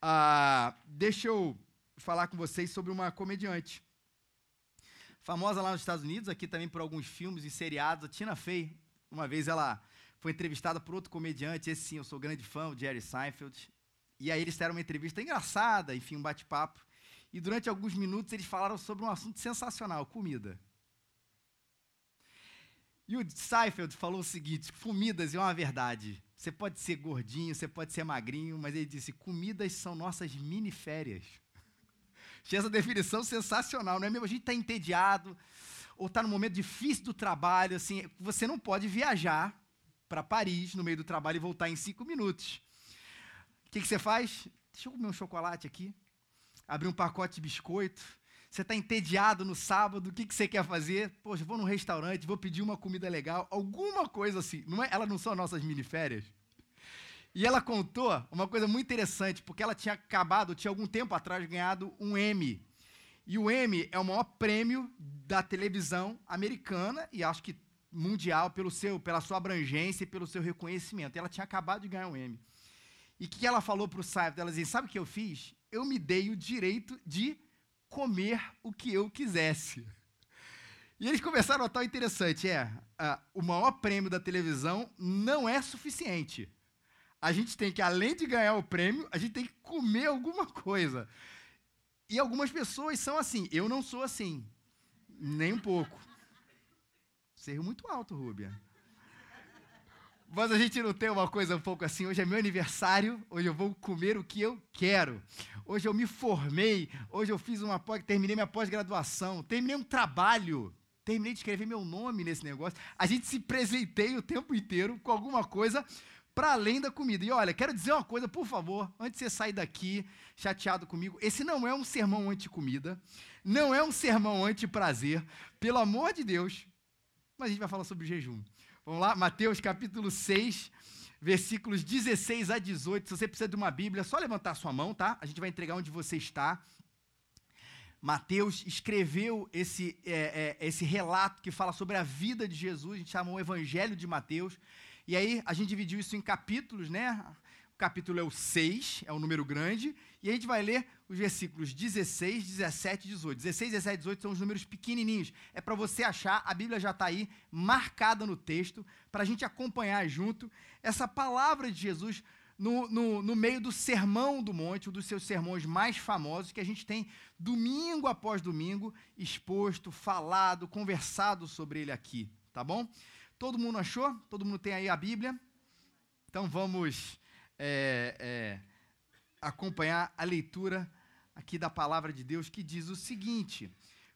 Ah, deixa eu falar com vocês sobre uma comediante. Famosa lá nos Estados Unidos, aqui também por alguns filmes e seriados, a Tina Fey. Uma vez ela foi entrevistada por outro comediante, esse sim, eu sou grande fã, o Jerry Seinfeld. E aí eles deram uma entrevista engraçada, enfim, um bate-papo. E durante alguns minutos eles falaram sobre um assunto sensacional, comida. E o Seinfeld falou o seguinte: comidas é uma verdade. Você pode ser gordinho, você pode ser magrinho, mas ele disse: comidas são nossas mini férias. Achei essa definição sensacional, não é mesmo? A gente está entediado, ou está num momento difícil do trabalho, assim, você não pode viajar para Paris no meio do trabalho e voltar em cinco minutos. O que, que você faz? Deixa eu comer um chocolate aqui, abrir um pacote de biscoito. Você está entediado no sábado, o que, que você quer fazer? Poxa, vou num restaurante, vou pedir uma comida legal, alguma coisa assim. Não é, elas não são nossas miniférias? E ela contou uma coisa muito interessante, porque ela tinha acabado, tinha algum tempo atrás, ganhado um Emmy. E o Emmy é o maior prêmio da televisão americana e acho que mundial pelo seu, pela sua abrangência e pelo seu reconhecimento. E ela tinha acabado de ganhar um Emmy. E o que ela falou para o Seinfeld? Ela dizia, sabe o que eu fiz? Eu me dei o direito de comer o que eu quisesse. E eles começaram a notar interessante, é, o maior prêmio da televisão não é suficiente. A gente tem que, além de ganhar o prêmio, a gente tem que comer alguma coisa. E algumas pessoas são assim. Eu não sou assim. Nem um pouco. Você riu muito alto, Rúbia. Mas a gente não tem uma coisa um pouco assim. Hoje é meu aniversário, hoje eu vou comer o que eu quero. Hoje eu me formei, hoje eu fiz uma pós, terminei minha pós-graduação, terminei um trabalho, terminei de escrever meu nome nesse negócio. A gente se presenteia o tempo inteiro com alguma coisa para além da comida. E olha, quero dizer uma coisa, por favor, antes de você sair daqui chateado comigo, esse não é um sermão anti-comida, não é um sermão anti-prazer, pelo amor de Deus. Mas a gente vai falar sobre jejum. Vamos lá, Mateus capítulo 6, versículos 16 a 18. Se você precisa de uma Bíblia, é só levantar sua mão, tá? A gente vai entregar onde você está. Mateus escreveu esse, é, é, esse relato que fala sobre a vida de Jesus, a gente chama o Evangelho de Mateus. E aí a gente dividiu isso em capítulos, né? Capítulo é o 6, é o número grande, e a gente vai ler os versículos 16, 17 e 18. 16, 17 e 18 são os números pequenininhos. É para você achar, a Bíblia já está aí marcada no texto, para a gente acompanhar junto essa palavra de Jesus no, no, no, meio do Sermão do Monte, um dos seus sermões mais famosos, que a gente tem domingo após domingo exposto, falado, conversado sobre ele aqui, tá bom? Todo mundo achou? Todo mundo tem aí a Bíblia? Então vamos é, é, acompanhar a leitura aqui da palavra de Deus que diz o seguinte: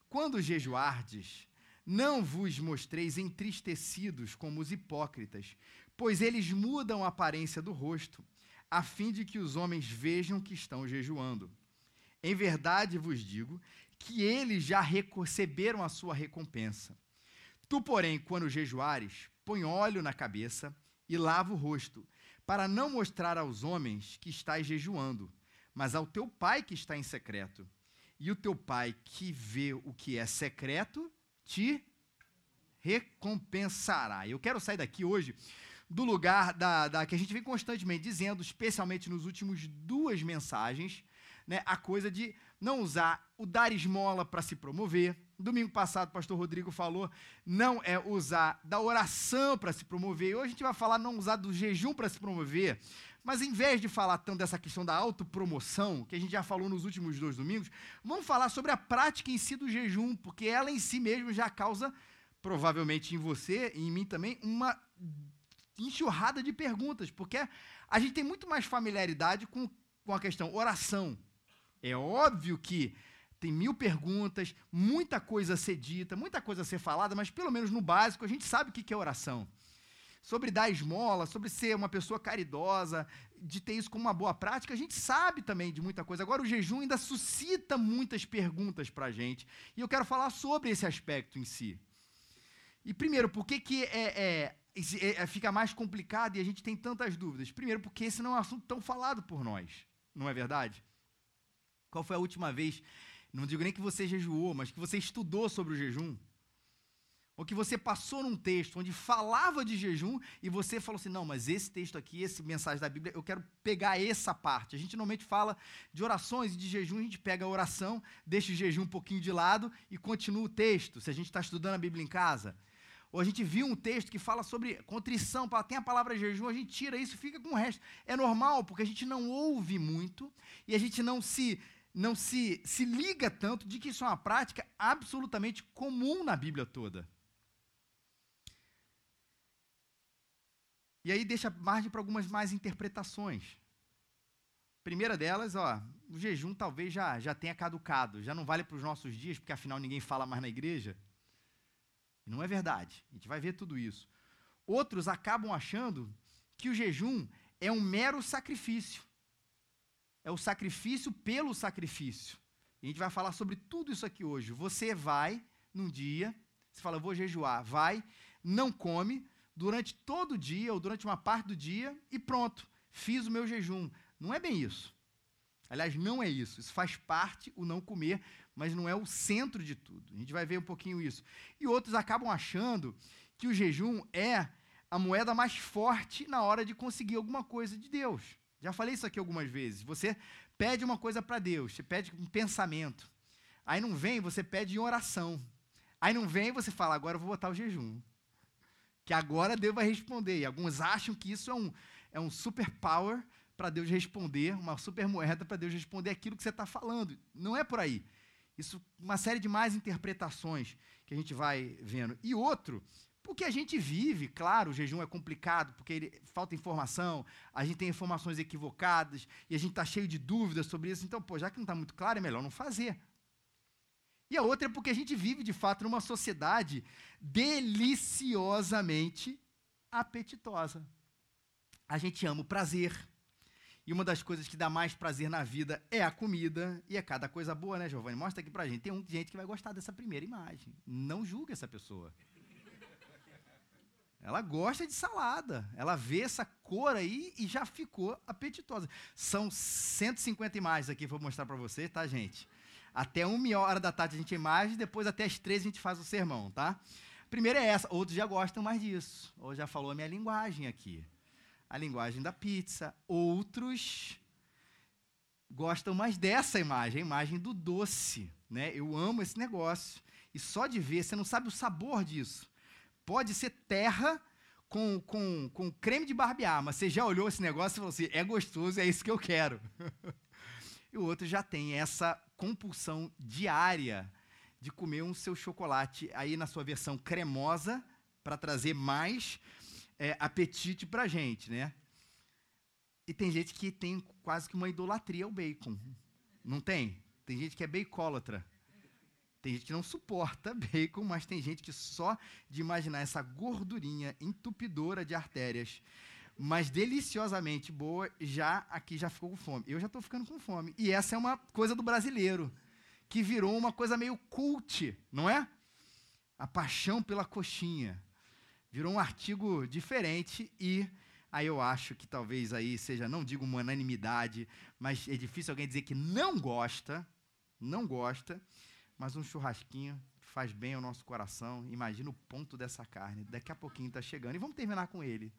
Quando jejuardes, não vos mostreis entristecidos como os hipócritas, pois eles mudam a aparência do rosto, a fim de que os homens vejam que estão jejuando. Em verdade vos digo que eles já receberam a sua recompensa. Tu, porém, quando jejuares, põe óleo na cabeça e lava o rosto, para não mostrar aos homens que estás jejuando, mas ao teu pai que está em secreto. E o teu pai que vê o que é secreto te recompensará. Eu quero sair daqui hoje do lugar da, da, que a gente vem constantemente dizendo, especialmente nos últimos duas mensagens, né, a coisa de não usar o dar esmola para se promover. Domingo passado, o pastor Rodrigo falou, não é usar da oração para se promover. Hoje a gente vai falar não usar do jejum para se promover. Mas em vez de falar tanto dessa questão da autopromoção, que a gente já falou nos últimos dois domingos, vamos falar sobre a prática em si do jejum, porque ela em si mesmo já causa, provavelmente em você e em mim também, uma enxurrada de perguntas, porque a gente tem muito mais familiaridade com, com a questão oração. É óbvio que tem mil perguntas, muita coisa a ser dita, muita coisa a ser falada, mas pelo menos no básico a gente sabe o que é oração. Sobre dar esmola, sobre ser uma pessoa caridosa, de ter isso como uma boa prática, a gente sabe também de muita coisa. Agora, o jejum ainda suscita muitas perguntas para a gente. E eu quero falar sobre esse aspecto em si. E primeiro, por que, que é, é, é, é fica mais complicado e a gente tem tantas dúvidas? Primeiro, porque esse não é um assunto tão falado por nós, não é verdade? Qual foi a última vez não digo nem que você jejuou, mas que você estudou sobre o jejum. ou que você passou num texto onde falava de jejum e você falou assim: não, mas esse texto aqui, esse mensagem da Bíblia, eu quero pegar essa parte. A gente normalmente fala de orações e de jejum, a gente pega a oração, deixa o jejum um pouquinho de lado e continua o texto, se a gente está estudando a Bíblia em casa. Ou a gente viu um texto que fala sobre contrição, tem a palavra jejum, a gente tira isso, fica com o resto. É normal, porque a gente não ouve muito e a gente não se não se, se liga tanto de que isso é uma prática absolutamente comum na Bíblia toda. E aí deixa margem para algumas mais interpretações. Primeira delas, ó, o jejum talvez já, já tenha caducado, já não vale para os nossos dias, porque afinal ninguém fala mais na igreja. Não é verdade. A gente vai ver tudo isso. Outros acabam achando que o jejum é um mero sacrifício. É o sacrifício pelo sacrifício. E a gente vai falar sobre tudo isso aqui hoje. Você vai num dia, você fala, vou jejuar, vai, não come, durante todo o dia ou durante uma parte do dia e pronto, fiz o meu jejum. Não é bem isso. Aliás, não é isso. Isso faz parte o não comer, mas não é o centro de tudo. A gente vai ver um pouquinho isso. E outros acabam achando que o jejum é a moeda mais forte na hora de conseguir alguma coisa de Deus. Já falei isso aqui algumas vezes. Você pede uma coisa para Deus, você pede um pensamento. Aí não vem, você pede em oração. Aí não vem, você fala, agora eu vou botar o jejum que agora Deus vai responder. E alguns acham que isso é um, é um super power para Deus responder, uma super moeda para Deus responder aquilo que você está falando. Não é por aí. Isso, uma série de mais interpretações que a gente vai vendo. E outro, porque a gente vive, claro, o jejum é complicado, porque ele, falta informação, a gente tem informações equivocadas, e a gente está cheio de dúvidas sobre isso. Então, pô, já que não está muito claro, é melhor não fazer. E a outra é porque a gente vive, de fato, numa sociedade deliciosamente apetitosa. A gente ama o prazer. E uma das coisas que dá mais prazer na vida é a comida. E é cada coisa boa, né, Giovanni? Mostra aqui pra gente. Tem um, gente que vai gostar dessa primeira imagem. Não julga essa pessoa. Ela gosta de salada. Ela vê essa cor aí e já ficou apetitosa. São 150 imagens aqui, vou mostrar para você, tá, gente? Até uma hora da tarde a gente imagem, depois até as três a gente faz o sermão, tá? Primeiro é essa, outros já gostam mais disso. Ou já falou a minha linguagem aqui. A linguagem da pizza. Outros gostam mais dessa imagem, a imagem do doce. Né? Eu amo esse negócio. E só de ver, você não sabe o sabor disso. Pode ser terra com, com, com creme de barbear, mas você já olhou esse negócio e falou assim: é gostoso, é isso que eu quero. e o outro já tem essa compulsão diária de comer um seu chocolate aí na sua versão cremosa para trazer mais é, apetite para gente, né? E tem gente que tem quase que uma idolatria ao bacon, não tem? Tem gente que é bacólatra. Tem gente que não suporta bacon, mas tem gente que só de imaginar essa gordurinha entupidora de artérias, mas deliciosamente boa, já aqui já ficou com fome. Eu já estou ficando com fome. E essa é uma coisa do brasileiro que virou uma coisa meio cult, não é? A paixão pela coxinha. Virou um artigo diferente e aí eu acho que talvez aí seja, não digo uma unanimidade, mas é difícil alguém dizer que não gosta, não gosta, mas um churrasquinho faz bem ao nosso coração. Imagina o ponto dessa carne. Daqui a pouquinho está chegando. E vamos terminar com ele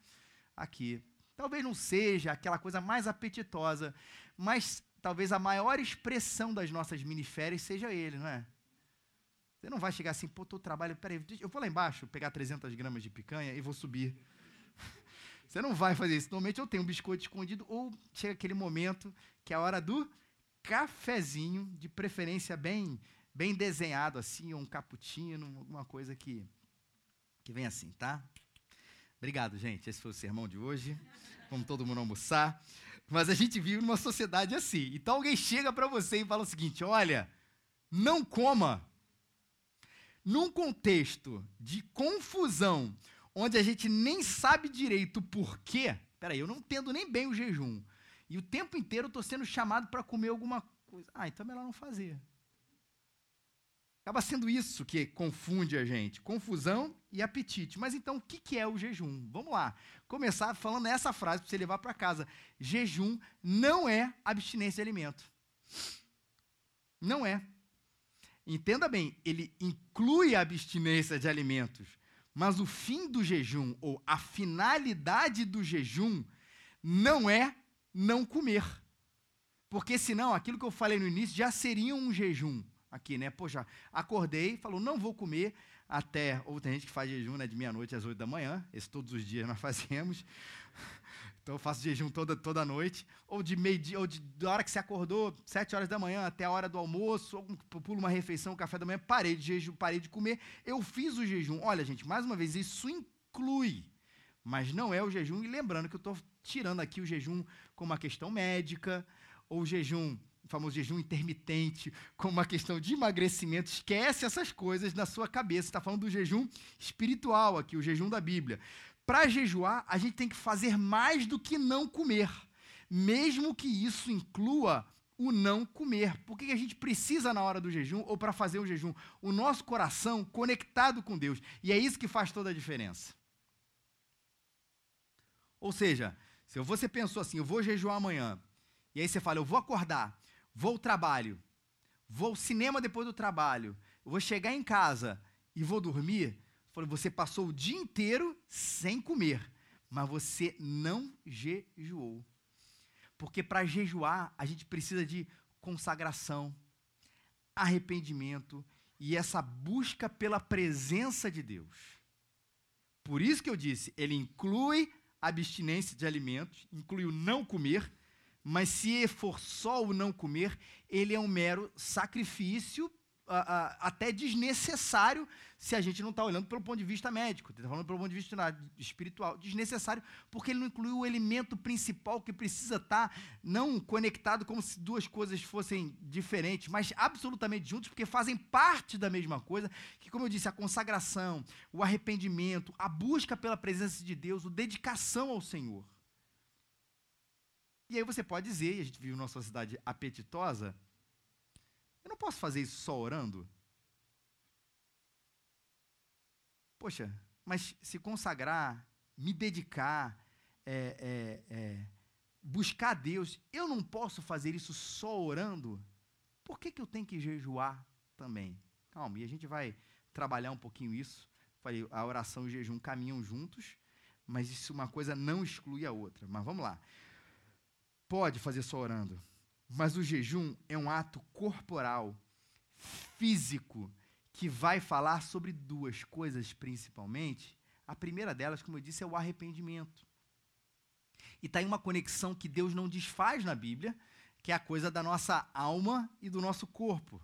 aqui. Talvez não seja aquela coisa mais apetitosa, mas talvez a maior expressão das nossas miniférias seja ele, não é? Você não vai chegar assim, pô, tô trabalho, peraí, eu vou lá embaixo pegar 300 gramas de picanha e vou subir. Você não vai fazer isso. Normalmente eu tenho um biscoito escondido ou chega aquele momento que é a hora do cafezinho, de preferência bem bem desenhado assim, um cappuccino, alguma coisa que que vem assim, tá? Obrigado, gente. Esse foi o sermão de hoje. Vamos todo mundo almoçar. Mas a gente vive numa sociedade assim. Então alguém chega para você e fala o seguinte: olha, não coma. Num contexto de confusão, onde a gente nem sabe direito por quê, peraí, eu não entendo nem bem o jejum. E o tempo inteiro eu estou sendo chamado para comer alguma coisa. Ah, então é melhor não fazer. Acaba sendo isso que confunde a gente: confusão e apetite. Mas então, o que é o jejum? Vamos lá. Começar falando essa frase para você levar para casa: jejum não é abstinência de alimento. Não é. entenda bem, ele inclui a abstinência de alimentos, mas o fim do jejum, ou a finalidade do jejum, não é não comer. Porque senão, aquilo que eu falei no início já seria um jejum aqui, né? Poxa, acordei, falou, não vou comer até. Ou tem gente que faz jejum né, de meia-noite às oito da manhã, esse todos os dias nós fazemos. Então eu faço jejum toda, toda noite, ou de meio dia, ou de, da hora que você acordou, sete horas da manhã até a hora do almoço, ou pulo uma refeição, café da manhã, parei de jejum, parei de comer, eu fiz o jejum. Olha, gente, mais uma vez, isso inclui, mas não é o jejum, e lembrando que eu estou tirando aqui o jejum como uma questão médica, ou o jejum, o famoso jejum intermitente, como uma questão de emagrecimento. Esquece essas coisas na sua cabeça. Está falando do jejum espiritual aqui, o jejum da Bíblia. Para jejuar, a gente tem que fazer mais do que não comer, mesmo que isso inclua o não comer. Por que a gente precisa na hora do jejum ou para fazer o jejum? O nosso coração conectado com Deus. E é isso que faz toda a diferença. Ou seja, se você pensou assim, eu vou jejuar amanhã, e aí você fala, eu vou acordar, vou ao trabalho, vou ao cinema depois do trabalho, vou chegar em casa e vou dormir, você passou o dia inteiro sem comer, mas você não jejuou. Porque para jejuar, a gente precisa de consagração, arrependimento e essa busca pela presença de Deus. Por isso que eu disse, ele inclui a abstinência de alimentos, inclui o não comer, mas se for só o não comer, ele é um mero sacrifício até desnecessário se a gente não está olhando pelo ponto de vista médico, está falando pelo ponto de vista espiritual. Desnecessário porque ele não inclui o elemento principal que precisa estar tá não conectado como se duas coisas fossem diferentes, mas absolutamente juntos, porque fazem parte da mesma coisa, que como eu disse, a consagração, o arrependimento, a busca pela presença de Deus, a dedicação ao Senhor. E aí você pode dizer, e a gente vive numa sociedade apetitosa, eu não posso fazer isso só orando? Poxa, mas se consagrar, me dedicar, é, é, é, buscar Deus, eu não posso fazer isso só orando? Por que, que eu tenho que jejuar também? Calma, e a gente vai trabalhar um pouquinho isso. Falei, a oração e o jejum caminham juntos, mas isso uma coisa não exclui a outra. Mas vamos lá. Pode fazer só orando. Mas o jejum é um ato corporal, físico, que vai falar sobre duas coisas principalmente. A primeira delas, como eu disse, é o arrependimento. E está em uma conexão que Deus não desfaz na Bíblia, que é a coisa da nossa alma e do nosso corpo.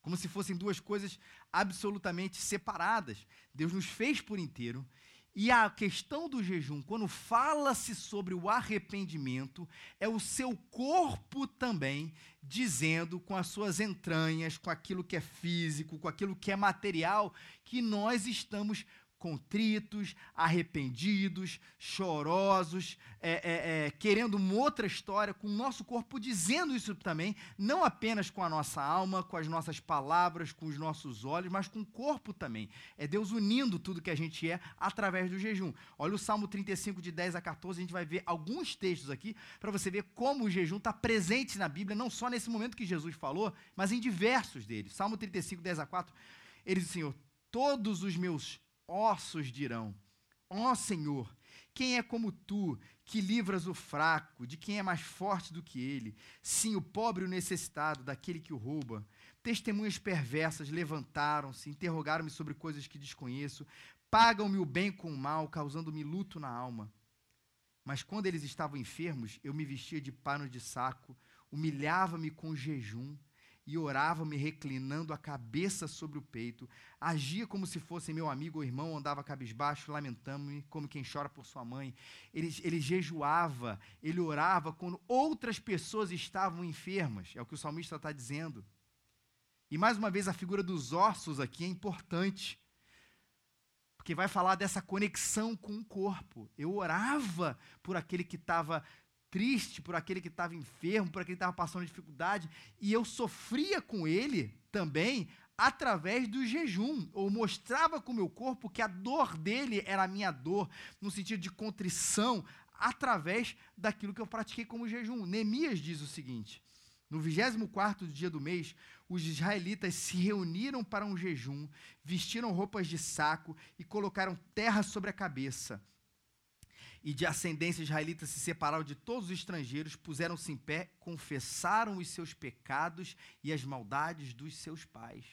Como se fossem duas coisas absolutamente separadas. Deus nos fez por inteiro e a questão do jejum, quando fala-se sobre o arrependimento, é o seu corpo também dizendo com as suas entranhas, com aquilo que é físico, com aquilo que é material, que nós estamos contritos, arrependidos, chorosos, é, é, é, querendo uma outra história, com o nosso corpo dizendo isso também, não apenas com a nossa alma, com as nossas palavras, com os nossos olhos, mas com o corpo também. É Deus unindo tudo que a gente é através do jejum. Olha o Salmo 35, de 10 a 14, a gente vai ver alguns textos aqui para você ver como o jejum está presente na Bíblia, não só nesse momento que Jesus falou, mas em diversos deles. Salmo 35, 10 a 4, ele diz: Senhor, todos os meus ossos dirão: Ó oh, Senhor, quem é como tu, que livras o fraco, de quem é mais forte do que ele? Sim, o pobre e o necessitado, daquele que o rouba. Testemunhas perversas levantaram-se, interrogaram-me sobre coisas que desconheço, pagam-me o bem com o mal, causando-me luto na alma. Mas quando eles estavam enfermos, eu me vestia de pano de saco, humilhava-me com jejum e orava me reclinando a cabeça sobre o peito, agia como se fosse meu amigo ou irmão, andava cabisbaixo, lamentando-me como quem chora por sua mãe. Ele, ele jejuava, ele orava quando outras pessoas estavam enfermas, é o que o salmista está dizendo. E mais uma vez a figura dos ossos aqui é importante, porque vai falar dessa conexão com o corpo. Eu orava por aquele que estava triste por aquele que estava enfermo, por aquele que estava passando dificuldade, e eu sofria com ele também através do jejum, ou mostrava com o meu corpo que a dor dele era a minha dor, no sentido de contrição, através daquilo que eu pratiquei como jejum. Neemias diz o seguinte: No 24 dia do mês, os israelitas se reuniram para um jejum, vestiram roupas de saco e colocaram terra sobre a cabeça. E de ascendência israelita se separaram de todos os estrangeiros, puseram-se em pé, confessaram os seus pecados e as maldades dos seus pais.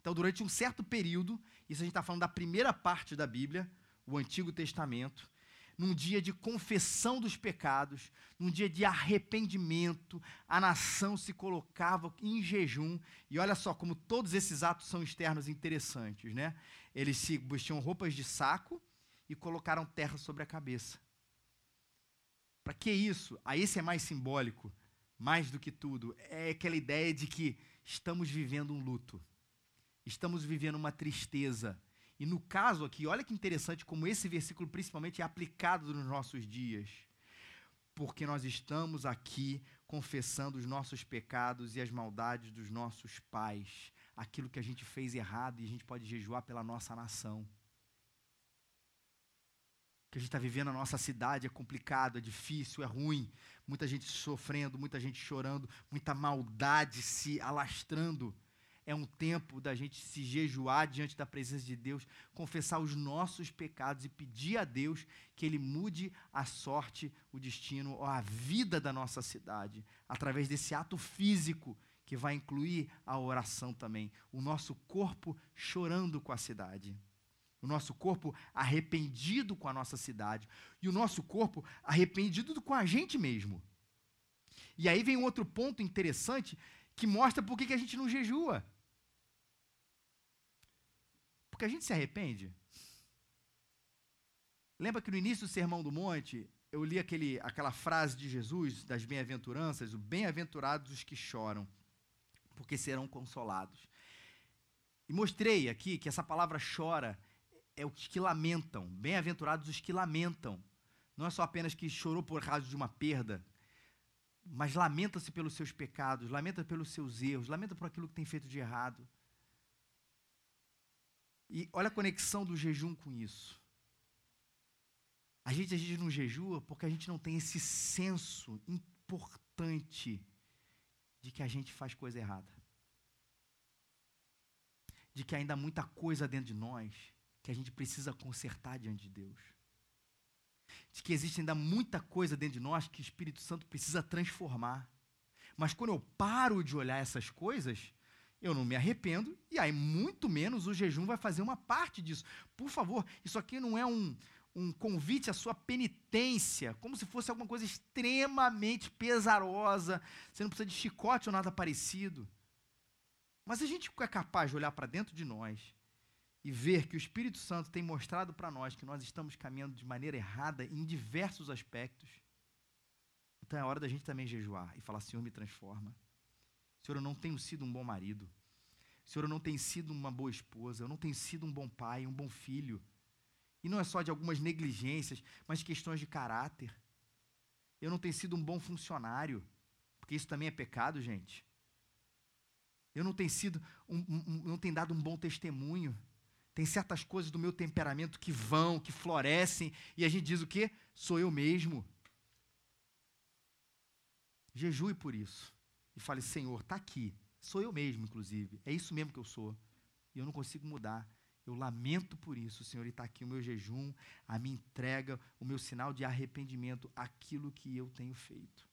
Então, durante um certo período, isso a gente está falando da primeira parte da Bíblia, o Antigo Testamento, num dia de confissão dos pecados, num dia de arrependimento, a nação se colocava em jejum. E olha só como todos esses atos são externos interessantes, né? Eles se vestiam roupas de saco e colocaram terra sobre a cabeça. Para que isso? Aí esse é mais simbólico, mais do que tudo. É aquela ideia de que estamos vivendo um luto. Estamos vivendo uma tristeza e no caso aqui, olha que interessante como esse versículo principalmente é aplicado nos nossos dias. Porque nós estamos aqui confessando os nossos pecados e as maldades dos nossos pais, aquilo que a gente fez errado e a gente pode jejuar pela nossa nação. Que a gente está vivendo na nossa cidade é complicado, é difícil, é ruim, muita gente sofrendo, muita gente chorando, muita maldade se alastrando é um tempo da gente se jejuar diante da presença de Deus, confessar os nossos pecados e pedir a Deus que Ele mude a sorte, o destino, ou a vida da nossa cidade, através desse ato físico que vai incluir a oração também. O nosso corpo chorando com a cidade. O nosso corpo arrependido com a nossa cidade. E o nosso corpo arrependido com a gente mesmo. E aí vem um outro ponto interessante que mostra por que a gente não jejua. Porque a gente se arrepende. Lembra que no início do Sermão do Monte, eu li aquele, aquela frase de Jesus, das bem-aventuranças, o bem-aventurados os que choram, porque serão consolados. E mostrei aqui que essa palavra chora é os que lamentam, bem-aventurados os que lamentam. Não é só apenas que chorou por causa de uma perda, mas lamenta-se pelos seus pecados, lamenta pelos seus erros, lamenta por aquilo que tem feito de errado. E olha a conexão do jejum com isso. A gente, a gente não jejua porque a gente não tem esse senso importante de que a gente faz coisa errada. De que ainda há muita coisa dentro de nós que a gente precisa consertar diante de Deus de que existe ainda muita coisa dentro de nós que o Espírito Santo precisa transformar. Mas quando eu paro de olhar essas coisas, eu não me arrependo, e aí muito menos o jejum vai fazer uma parte disso. Por favor, isso aqui não é um, um convite à sua penitência, como se fosse alguma coisa extremamente pesarosa, você não precisa de chicote ou nada parecido. Mas a gente é capaz de olhar para dentro de nós e ver que o Espírito Santo tem mostrado para nós que nós estamos caminhando de maneira errada em diversos aspectos, então é hora da gente também jejuar e falar: Senhor, me transforma. Senhor, eu não tenho sido um bom marido. Senhor, eu não tenho sido uma boa esposa. Eu não tenho sido um bom pai, um bom filho. E não é só de algumas negligências, mas questões de caráter. Eu não tenho sido um bom funcionário, porque isso também é pecado, gente. Eu não tenho sido, um, um, não tenho dado um bom testemunho. Tem certas coisas do meu temperamento que vão, que florescem, e a gente diz o quê? Sou eu mesmo. Jejue por isso. E fale, Senhor, está aqui. Sou eu mesmo, inclusive. É isso mesmo que eu sou. E eu não consigo mudar. Eu lamento por isso, Senhor, e está aqui o meu jejum, a minha entrega, o meu sinal de arrependimento, aquilo que eu tenho feito.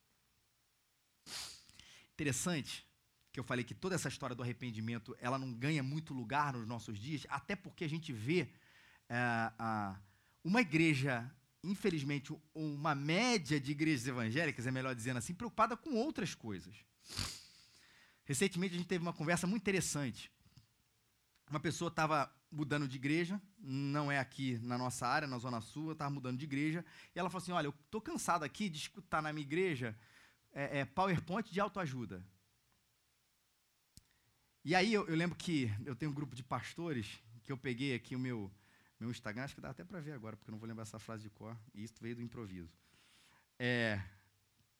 Interessante que eu falei que toda essa história do arrependimento ela não ganha muito lugar nos nossos dias, até porque a gente vê é, uma igreja, infelizmente, uma média de igrejas evangélicas, é melhor dizendo assim, preocupada com outras coisas. Recentemente a gente teve uma conversa muito interessante. Uma pessoa estava mudando de igreja, não é aqui na nossa área, na Zona Sul, estava mudando de igreja, e ela falou assim: Olha, eu estou cansado aqui de escutar na minha igreja é, é, PowerPoint de autoajuda. E aí eu, eu, lembro que eu tenho um grupo de pastores que eu peguei aqui o meu, meu Instagram, acho que dá até para ver agora, porque eu não vou lembrar essa frase de cor, e isso veio do improviso. É,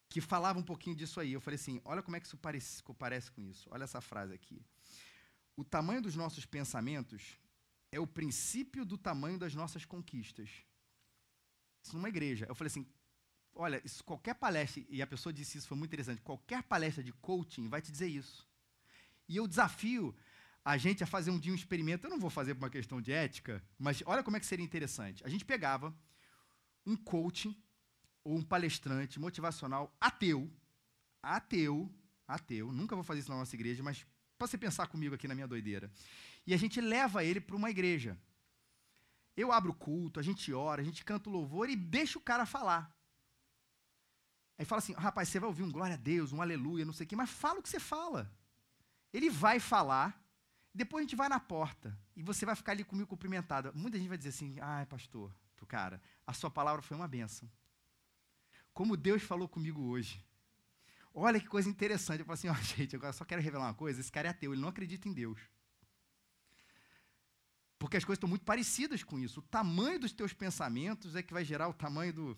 que falava um pouquinho disso aí. Eu falei assim: olha como é que isso parece, parece com isso. Olha essa frase aqui. O tamanho dos nossos pensamentos é o princípio do tamanho das nossas conquistas. Isso numa igreja. Eu falei assim: olha, isso, qualquer palestra, e a pessoa disse isso, foi muito interessante, qualquer palestra de coaching vai te dizer isso. E eu desafio a gente a fazer um dia um experimento, eu não vou fazer por uma questão de ética, mas olha como é que seria interessante. A gente pegava um coaching ou um palestrante motivacional ateu, ateu, ateu, nunca vou fazer isso na nossa igreja, mas para você pensar comigo aqui na minha doideira. E a gente leva ele para uma igreja. Eu abro o culto, a gente ora, a gente canta o louvor e deixa o cara falar. Aí fala assim, rapaz, você vai ouvir um glória a Deus, um aleluia, não sei o quê, mas fala o que você fala. Ele vai falar, depois a gente vai na porta e você vai ficar ali comigo cumprimentada. Muita gente vai dizer assim, ai, pastor, pro cara, a sua palavra foi uma benção. Como Deus falou comigo hoje. Olha que coisa interessante. Eu falo assim, ó, oh, gente, agora só quero revelar uma coisa, esse cara é ateu, ele não acredita em Deus. Porque as coisas estão muito parecidas com isso. O tamanho dos teus pensamentos é que vai gerar o tamanho do. O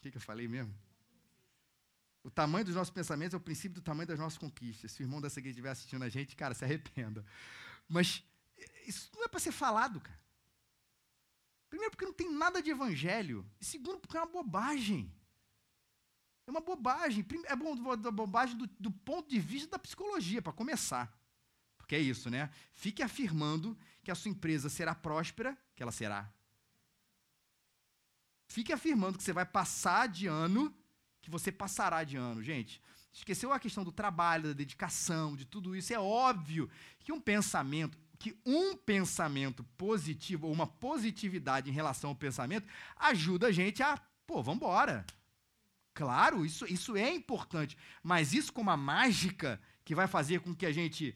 que, que eu falei mesmo? O tamanho dos nossos pensamentos é o princípio do tamanho das nossas conquistas. Se o irmão dessa igreja estiver assistindo a gente, cara, se arrependa. Mas isso não é para ser falado, cara. Primeiro, porque não tem nada de evangelho. E segundo, porque é uma bobagem. É uma bobagem. É bom, bobagem do, do ponto de vista da psicologia, para começar. Porque é isso, né? Fique afirmando que a sua empresa será próspera, que ela será. Fique afirmando que você vai passar de ano, que você passará de ano. Gente, esqueceu a questão do trabalho, da dedicação, de tudo isso. É óbvio que um pensamento, que um pensamento positivo, ou uma positividade em relação ao pensamento, ajuda a gente a, pô, vamos embora. Claro, isso, isso é importante. Mas isso com uma mágica que vai fazer com que a gente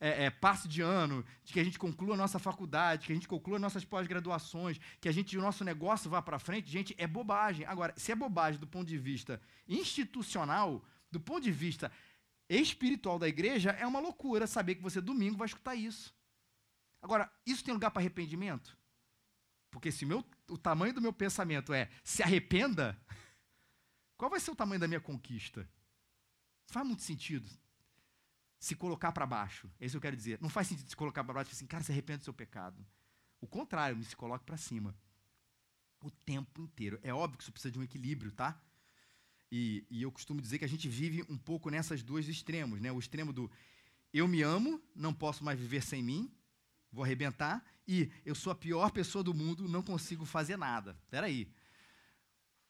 é, é, passe de ano, de que a gente conclua a nossa faculdade, que a gente conclua nossas pós-graduações, que a gente, o nosso negócio vá para frente, gente, é bobagem. Agora, se é bobagem do ponto de vista institucional, do ponto de vista espiritual da igreja, é uma loucura saber que você domingo vai escutar isso. Agora, isso tem lugar para arrependimento? Porque se meu, o tamanho do meu pensamento é se arrependa, qual vai ser o tamanho da minha conquista? Faz muito sentido se colocar para baixo. É isso que eu quero dizer. Não faz sentido se colocar para baixo e assim, cara, se arrepende do seu pecado. O contrário, me se coloque para cima. O tempo inteiro. É óbvio que isso precisa de um equilíbrio, tá? E, e, eu costumo dizer que a gente vive um pouco nessas dois extremos, né? O extremo do eu me amo, não posso mais viver sem mim, vou arrebentar, e eu sou a pior pessoa do mundo, não consigo fazer nada. Espera aí.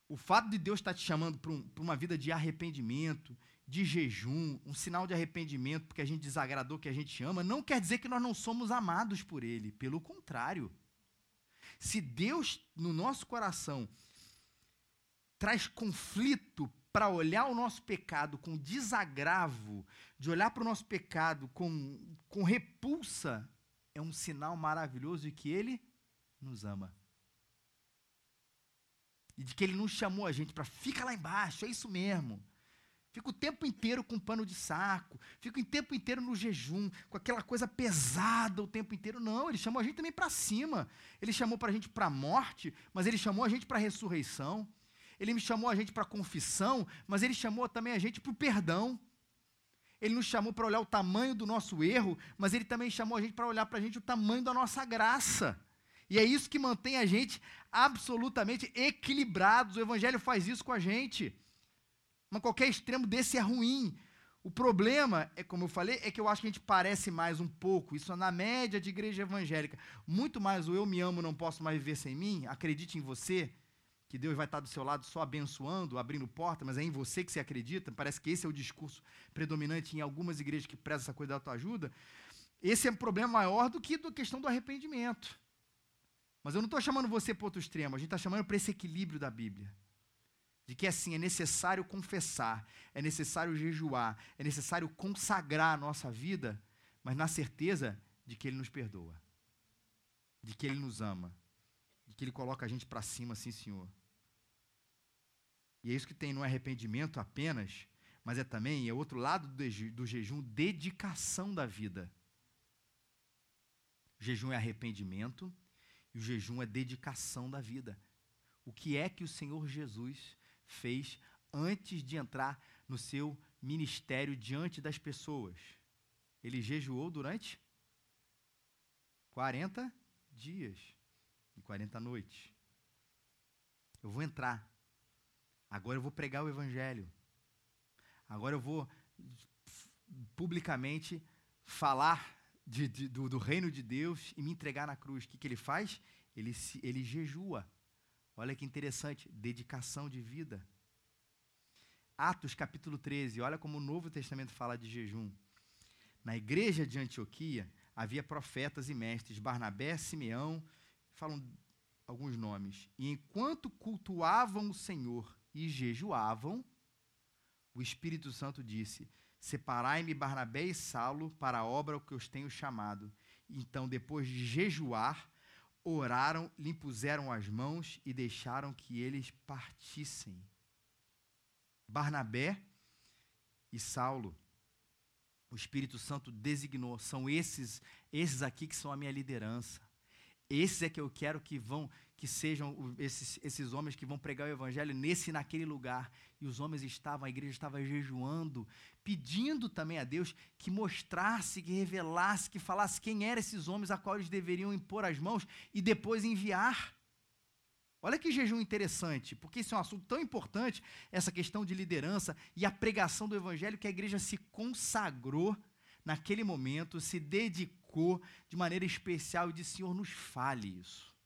O fato de Deus estar te chamando para um, uma vida de arrependimento, de jejum, um sinal de arrependimento porque a gente desagradou que a gente ama, não quer dizer que nós não somos amados por Ele. Pelo contrário. Se Deus, no nosso coração, traz conflito para olhar o nosso pecado com desagravo, de olhar para o nosso pecado com, com repulsa, é um sinal maravilhoso de que Ele nos ama. E de que Ele nos chamou a gente para ficar lá embaixo, é isso mesmo. Fico o tempo inteiro com pano de saco, fico o tempo inteiro no jejum, com aquela coisa pesada o tempo inteiro. Não, ele chamou a gente também para cima. Ele chamou para a gente para a morte, mas ele chamou a gente para a ressurreição. Ele me chamou a gente para a confissão, mas ele chamou também a gente para o perdão. Ele nos chamou para olhar o tamanho do nosso erro, mas ele também chamou a gente para olhar para a gente o tamanho da nossa graça. E é isso que mantém a gente absolutamente equilibrados. O Evangelho faz isso com a gente. Mas qualquer extremo desse é ruim. O problema, é como eu falei, é que eu acho que a gente parece mais um pouco, isso é na média de igreja evangélica, muito mais o eu me amo, não posso mais viver sem mim, acredite em você, que Deus vai estar do seu lado só abençoando, abrindo porta, mas é em você que você acredita, parece que esse é o discurso predominante em algumas igrejas que prezam essa coisa da tua ajuda. Esse é um problema maior do que a questão do arrependimento. Mas eu não estou chamando você para outro extremo, a gente está chamando para esse equilíbrio da Bíblia de que assim é necessário confessar, é necessário jejuar, é necessário consagrar a nossa vida, mas na certeza de que Ele nos perdoa, de que Ele nos ama, de que Ele coloca a gente para cima, sim, Senhor. E é isso que tem no arrependimento apenas, mas é também, é outro lado do, do jejum, dedicação da vida. O jejum é arrependimento e o jejum é dedicação da vida. O que é que o Senhor Jesus fez antes de entrar no seu ministério diante das pessoas. Ele jejuou durante 40 dias e 40 noites. Eu vou entrar Agora eu vou pregar o evangelho. Agora eu vou publicamente falar de, de, do, do, reino de Deus e me entregar na cruz. O que, que ele faz? Ele, se, ele jejua. Olha que interessante, dedicação de vida. Atos capítulo 13, olha como o Novo Testamento fala de jejum. Na igreja de Antioquia havia profetas e mestres, Barnabé, Simeão, falam alguns nomes. E enquanto cultuavam o Senhor e jejuavam, o Espírito Santo disse: Separai-me Barnabé e Saulo para a obra que os tenho chamado. Então, depois de jejuar, oraram, lhe impuseram as mãos e deixaram que eles partissem. Barnabé e Saulo, o Espírito Santo designou, são esses, esses aqui que são a minha liderança. Esses é que eu quero que vão, que sejam esses, esses homens que vão pregar o evangelho nesse e naquele lugar. E os homens estavam, a igreja estava jejuando, pedindo também a Deus que mostrasse, que revelasse, que falasse quem eram esses homens a quais eles deveriam impor as mãos e depois enviar. Olha que jejum interessante, porque isso é um assunto tão importante, essa questão de liderança e a pregação do evangelho, que a igreja se consagrou naquele momento, se dedicou de maneira especial e disse: Senhor, nos fale isso.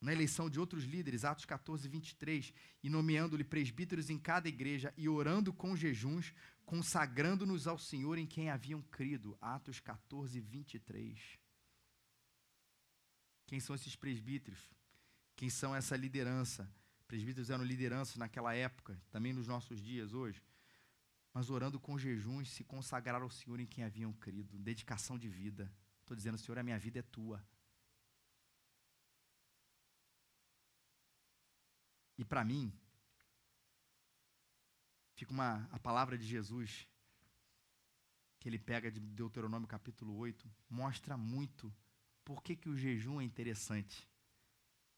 Na eleição de outros líderes, Atos 14, 23, e nomeando-lhe presbíteros em cada igreja e orando com jejuns, consagrando-nos ao Senhor em quem haviam crido. Atos 14, 23. Quem são esses presbíteros? Quem são essa liderança? Presbíteros eram liderança naquela época, também nos nossos dias hoje. Mas orando com jejuns, se consagraram ao Senhor em quem haviam crido. Dedicação de vida. Estou dizendo, Senhor, a minha vida é tua. E para mim, fica uma, a palavra de Jesus, que ele pega de Deuteronômio capítulo 8, mostra muito por que, que o jejum é interessante?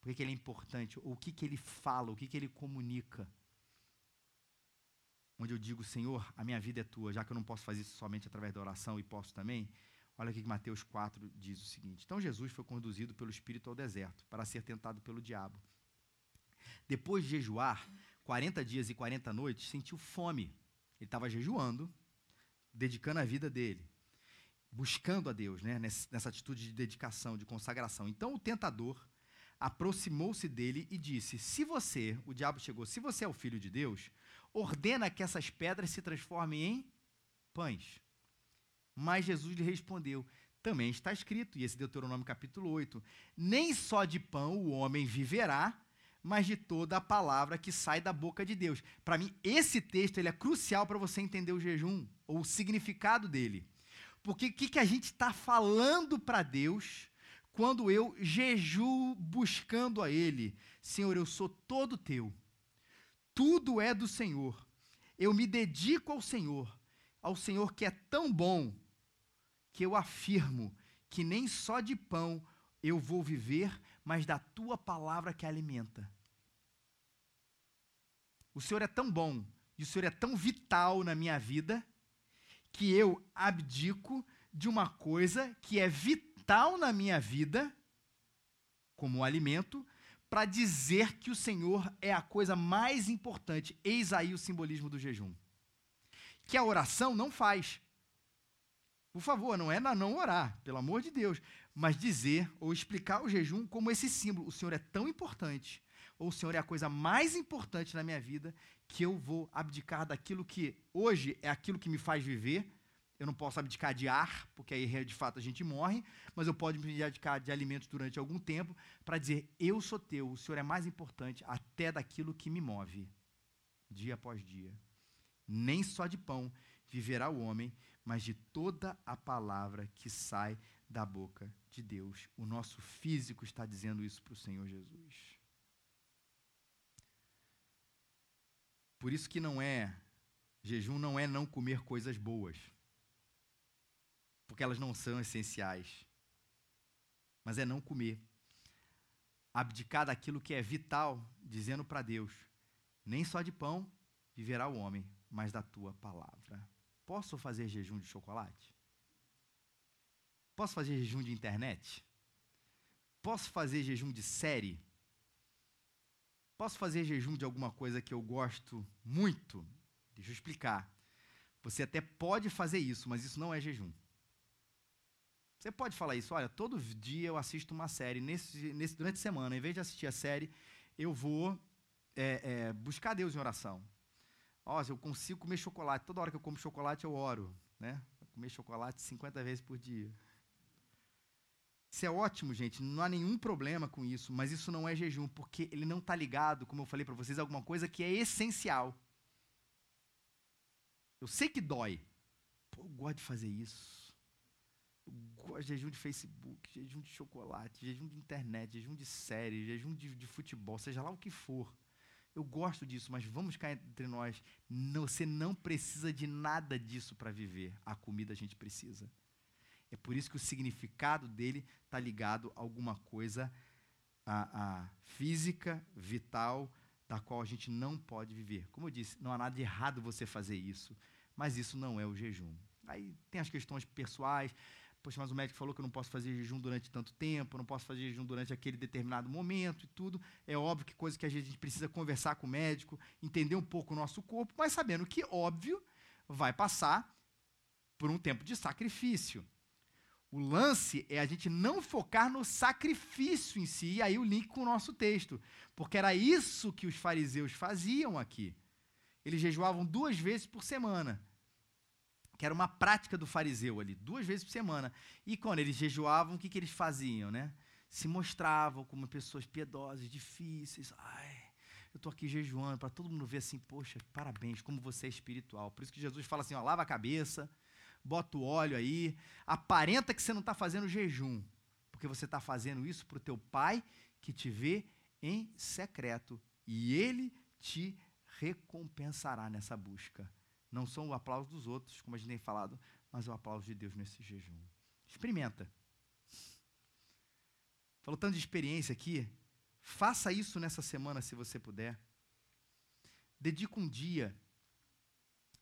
Por que, que ele é importante? O que, que ele fala? O que, que ele comunica? Onde eu digo, Senhor, a minha vida é tua, já que eu não posso fazer isso somente através da oração e posso também. Olha o que Mateus 4 diz o seguinte: Então Jesus foi conduzido pelo Espírito ao deserto para ser tentado pelo diabo. Depois de jejuar 40 dias e 40 noites, sentiu fome. Ele estava jejuando, dedicando a vida dele buscando a Deus, né? nessa atitude de dedicação, de consagração. Então o tentador aproximou-se dele e disse: Se você, o diabo chegou, se você é o filho de Deus, ordena que essas pedras se transformem em pães. Mas Jesus lhe respondeu: Também está escrito, e esse Deuteronômio capítulo 8: Nem só de pão o homem viverá, mas de toda a palavra que sai da boca de Deus. Para mim, esse texto ele é crucial para você entender o jejum, ou o significado dele. Porque o que, que a gente está falando para Deus quando eu jejuo buscando a Ele? Senhor, eu sou todo teu. Tudo é do Senhor. Eu me dedico ao Senhor, ao Senhor que é tão bom, que eu afirmo que nem só de pão eu vou viver, mas da tua palavra que alimenta. O Senhor é tão bom e o Senhor é tão vital na minha vida que eu abdico de uma coisa que é vital na minha vida, como alimento, para dizer que o Senhor é a coisa mais importante. Eis aí o simbolismo do jejum. Que a oração não faz. Por favor, não é não orar, pelo amor de Deus, mas dizer ou explicar o jejum como esse símbolo. O Senhor é tão importante, ou o Senhor é a coisa mais importante na minha vida, que eu vou abdicar daquilo que hoje é aquilo que me faz viver. Eu não posso abdicar de ar, porque aí de fato a gente morre, mas eu posso me abdicar de alimentos durante algum tempo para dizer: eu sou teu, o Senhor é mais importante até daquilo que me move, dia após dia. Nem só de pão viverá o homem, mas de toda a palavra que sai da boca de Deus. O nosso físico está dizendo isso para o Senhor Jesus. Por isso que não é, jejum não é não comer coisas boas, porque elas não são essenciais, mas é não comer. Abdicar daquilo que é vital, dizendo para Deus: nem só de pão viverá o homem, mas da tua palavra. Posso fazer jejum de chocolate? Posso fazer jejum de internet? Posso fazer jejum de série? Posso fazer jejum de alguma coisa que eu gosto muito? Deixa eu explicar. Você até pode fazer isso, mas isso não é jejum. Você pode falar isso, olha, todo dia eu assisto uma série, nesse, nesse, durante a semana, em vez de assistir a série, eu vou é, é, buscar Deus em oração. Ó, eu consigo comer chocolate, toda hora que eu como chocolate eu oro, né? Comer chocolate 50 vezes por dia. Isso é ótimo, gente, não há nenhum problema com isso, mas isso não é jejum, porque ele não está ligado, como eu falei para vocês, a alguma coisa que é essencial. Eu sei que dói. Pô, eu gosto de fazer isso. Eu gosto de jejum de Facebook, jejum de chocolate, jejum de internet, jejum de série, jejum de, de futebol, seja lá o que for. Eu gosto disso, mas vamos cá entre nós. Não, você não precisa de nada disso para viver. A comida a gente precisa. É por isso que o significado dele está ligado a alguma coisa a, a física, vital, da qual a gente não pode viver. Como eu disse, não há nada de errado você fazer isso, mas isso não é o jejum. Aí tem as questões pessoais. Poxa, mas o médico falou que eu não posso fazer jejum durante tanto tempo, não posso fazer jejum durante aquele determinado momento e tudo. É óbvio que coisa que a gente precisa conversar com o médico, entender um pouco o nosso corpo, mas sabendo que, óbvio, vai passar por um tempo de sacrifício. O lance é a gente não focar no sacrifício em si, e aí o link com o nosso texto. Porque era isso que os fariseus faziam aqui. Eles jejuavam duas vezes por semana. Que era uma prática do fariseu ali, duas vezes por semana. E quando eles jejuavam, o que, que eles faziam, né? Se mostravam como pessoas piedosas, difíceis. Ai, eu estou aqui jejuando, para todo mundo ver assim, poxa, parabéns, como você é espiritual. Por isso que Jesus fala assim, ó, lava a cabeça, bota o óleo aí, aparenta que você não está fazendo jejum, porque você está fazendo isso para o teu pai que te vê em secreto e ele te recompensará nessa busca. Não são o aplauso dos outros, como a gente tem falado, mas o aplauso de Deus nesse jejum. Experimenta. Falou tanto de experiência aqui. Faça isso nessa semana, se você puder. Dedica um dia,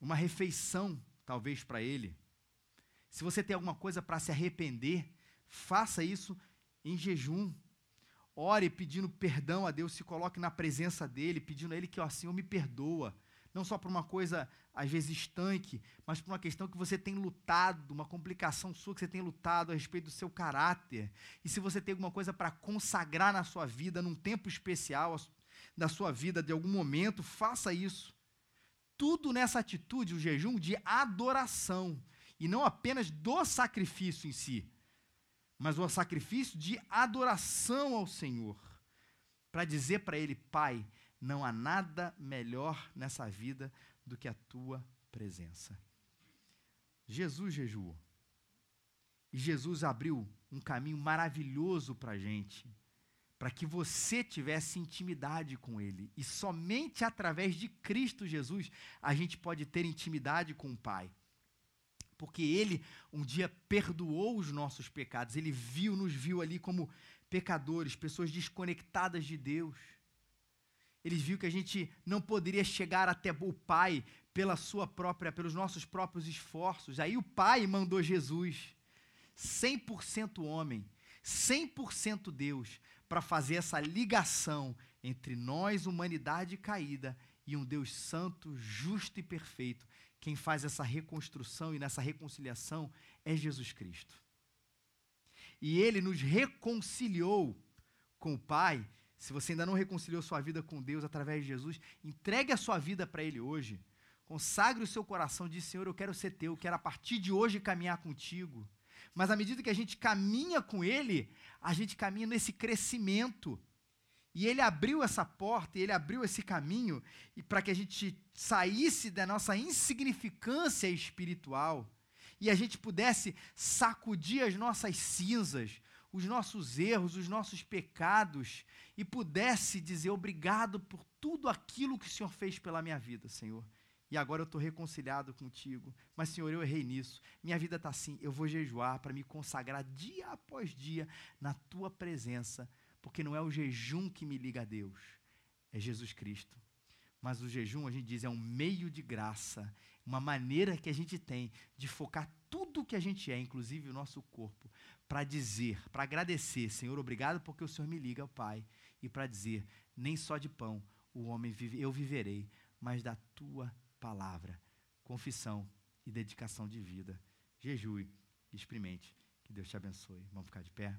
uma refeição, talvez, para Ele. Se você tem alguma coisa para se arrepender, faça isso em jejum. Ore pedindo perdão a Deus, se coloque na presença dele, pedindo a ele que, ó, Senhor, me perdoa. Não só por uma coisa, às vezes, estanque, mas por uma questão que você tem lutado, uma complicação sua que você tem lutado a respeito do seu caráter. E se você tem alguma coisa para consagrar na sua vida, num tempo especial da sua vida, de algum momento, faça isso. Tudo nessa atitude, o jejum de adoração e não apenas do sacrifício em si, mas o sacrifício de adoração ao Senhor, para dizer para Ele, Pai, não há nada melhor nessa vida do que a tua presença. Jesus jejuou. E Jesus abriu um caminho maravilhoso para a gente, para que você tivesse intimidade com Ele. E somente através de Cristo Jesus a gente pode ter intimidade com o Pai porque ele um dia perdoou os nossos pecados. Ele viu, nos viu ali como pecadores, pessoas desconectadas de Deus. Ele viu que a gente não poderia chegar até o Pai pela sua própria, pelos nossos próprios esforços. Aí o Pai mandou Jesus, 100% homem, 100% Deus, para fazer essa ligação entre nós, humanidade caída, e um Deus santo, justo e perfeito, quem faz essa reconstrução e nessa reconciliação é Jesus Cristo. E ele nos reconciliou com o Pai. Se você ainda não reconciliou sua vida com Deus através de Jesus, entregue a sua vida para Ele hoje. Consagre o seu coração, diz: Senhor, eu quero ser teu, quero a partir de hoje caminhar contigo. Mas à medida que a gente caminha com Ele, a gente caminha nesse crescimento. E ele abriu essa porta, e ele abriu esse caminho para que a gente saísse da nossa insignificância espiritual e a gente pudesse sacudir as nossas cinzas, os nossos erros, os nossos pecados e pudesse dizer obrigado por tudo aquilo que o Senhor fez pela minha vida, Senhor. E agora eu estou reconciliado contigo. Mas, Senhor, eu errei nisso. Minha vida está assim. Eu vou jejuar para me consagrar dia após dia na tua presença porque não é o jejum que me liga a Deus, é Jesus Cristo. Mas o jejum, a gente diz, é um meio de graça, uma maneira que a gente tem de focar tudo o que a gente é, inclusive o nosso corpo, para dizer, para agradecer, Senhor, obrigado porque o Senhor me liga ao Pai, e para dizer, nem só de pão o homem vive, eu viverei, mas da tua palavra. Confissão e dedicação de vida. Jejue, experimente. Que Deus te abençoe. Vamos ficar de pé?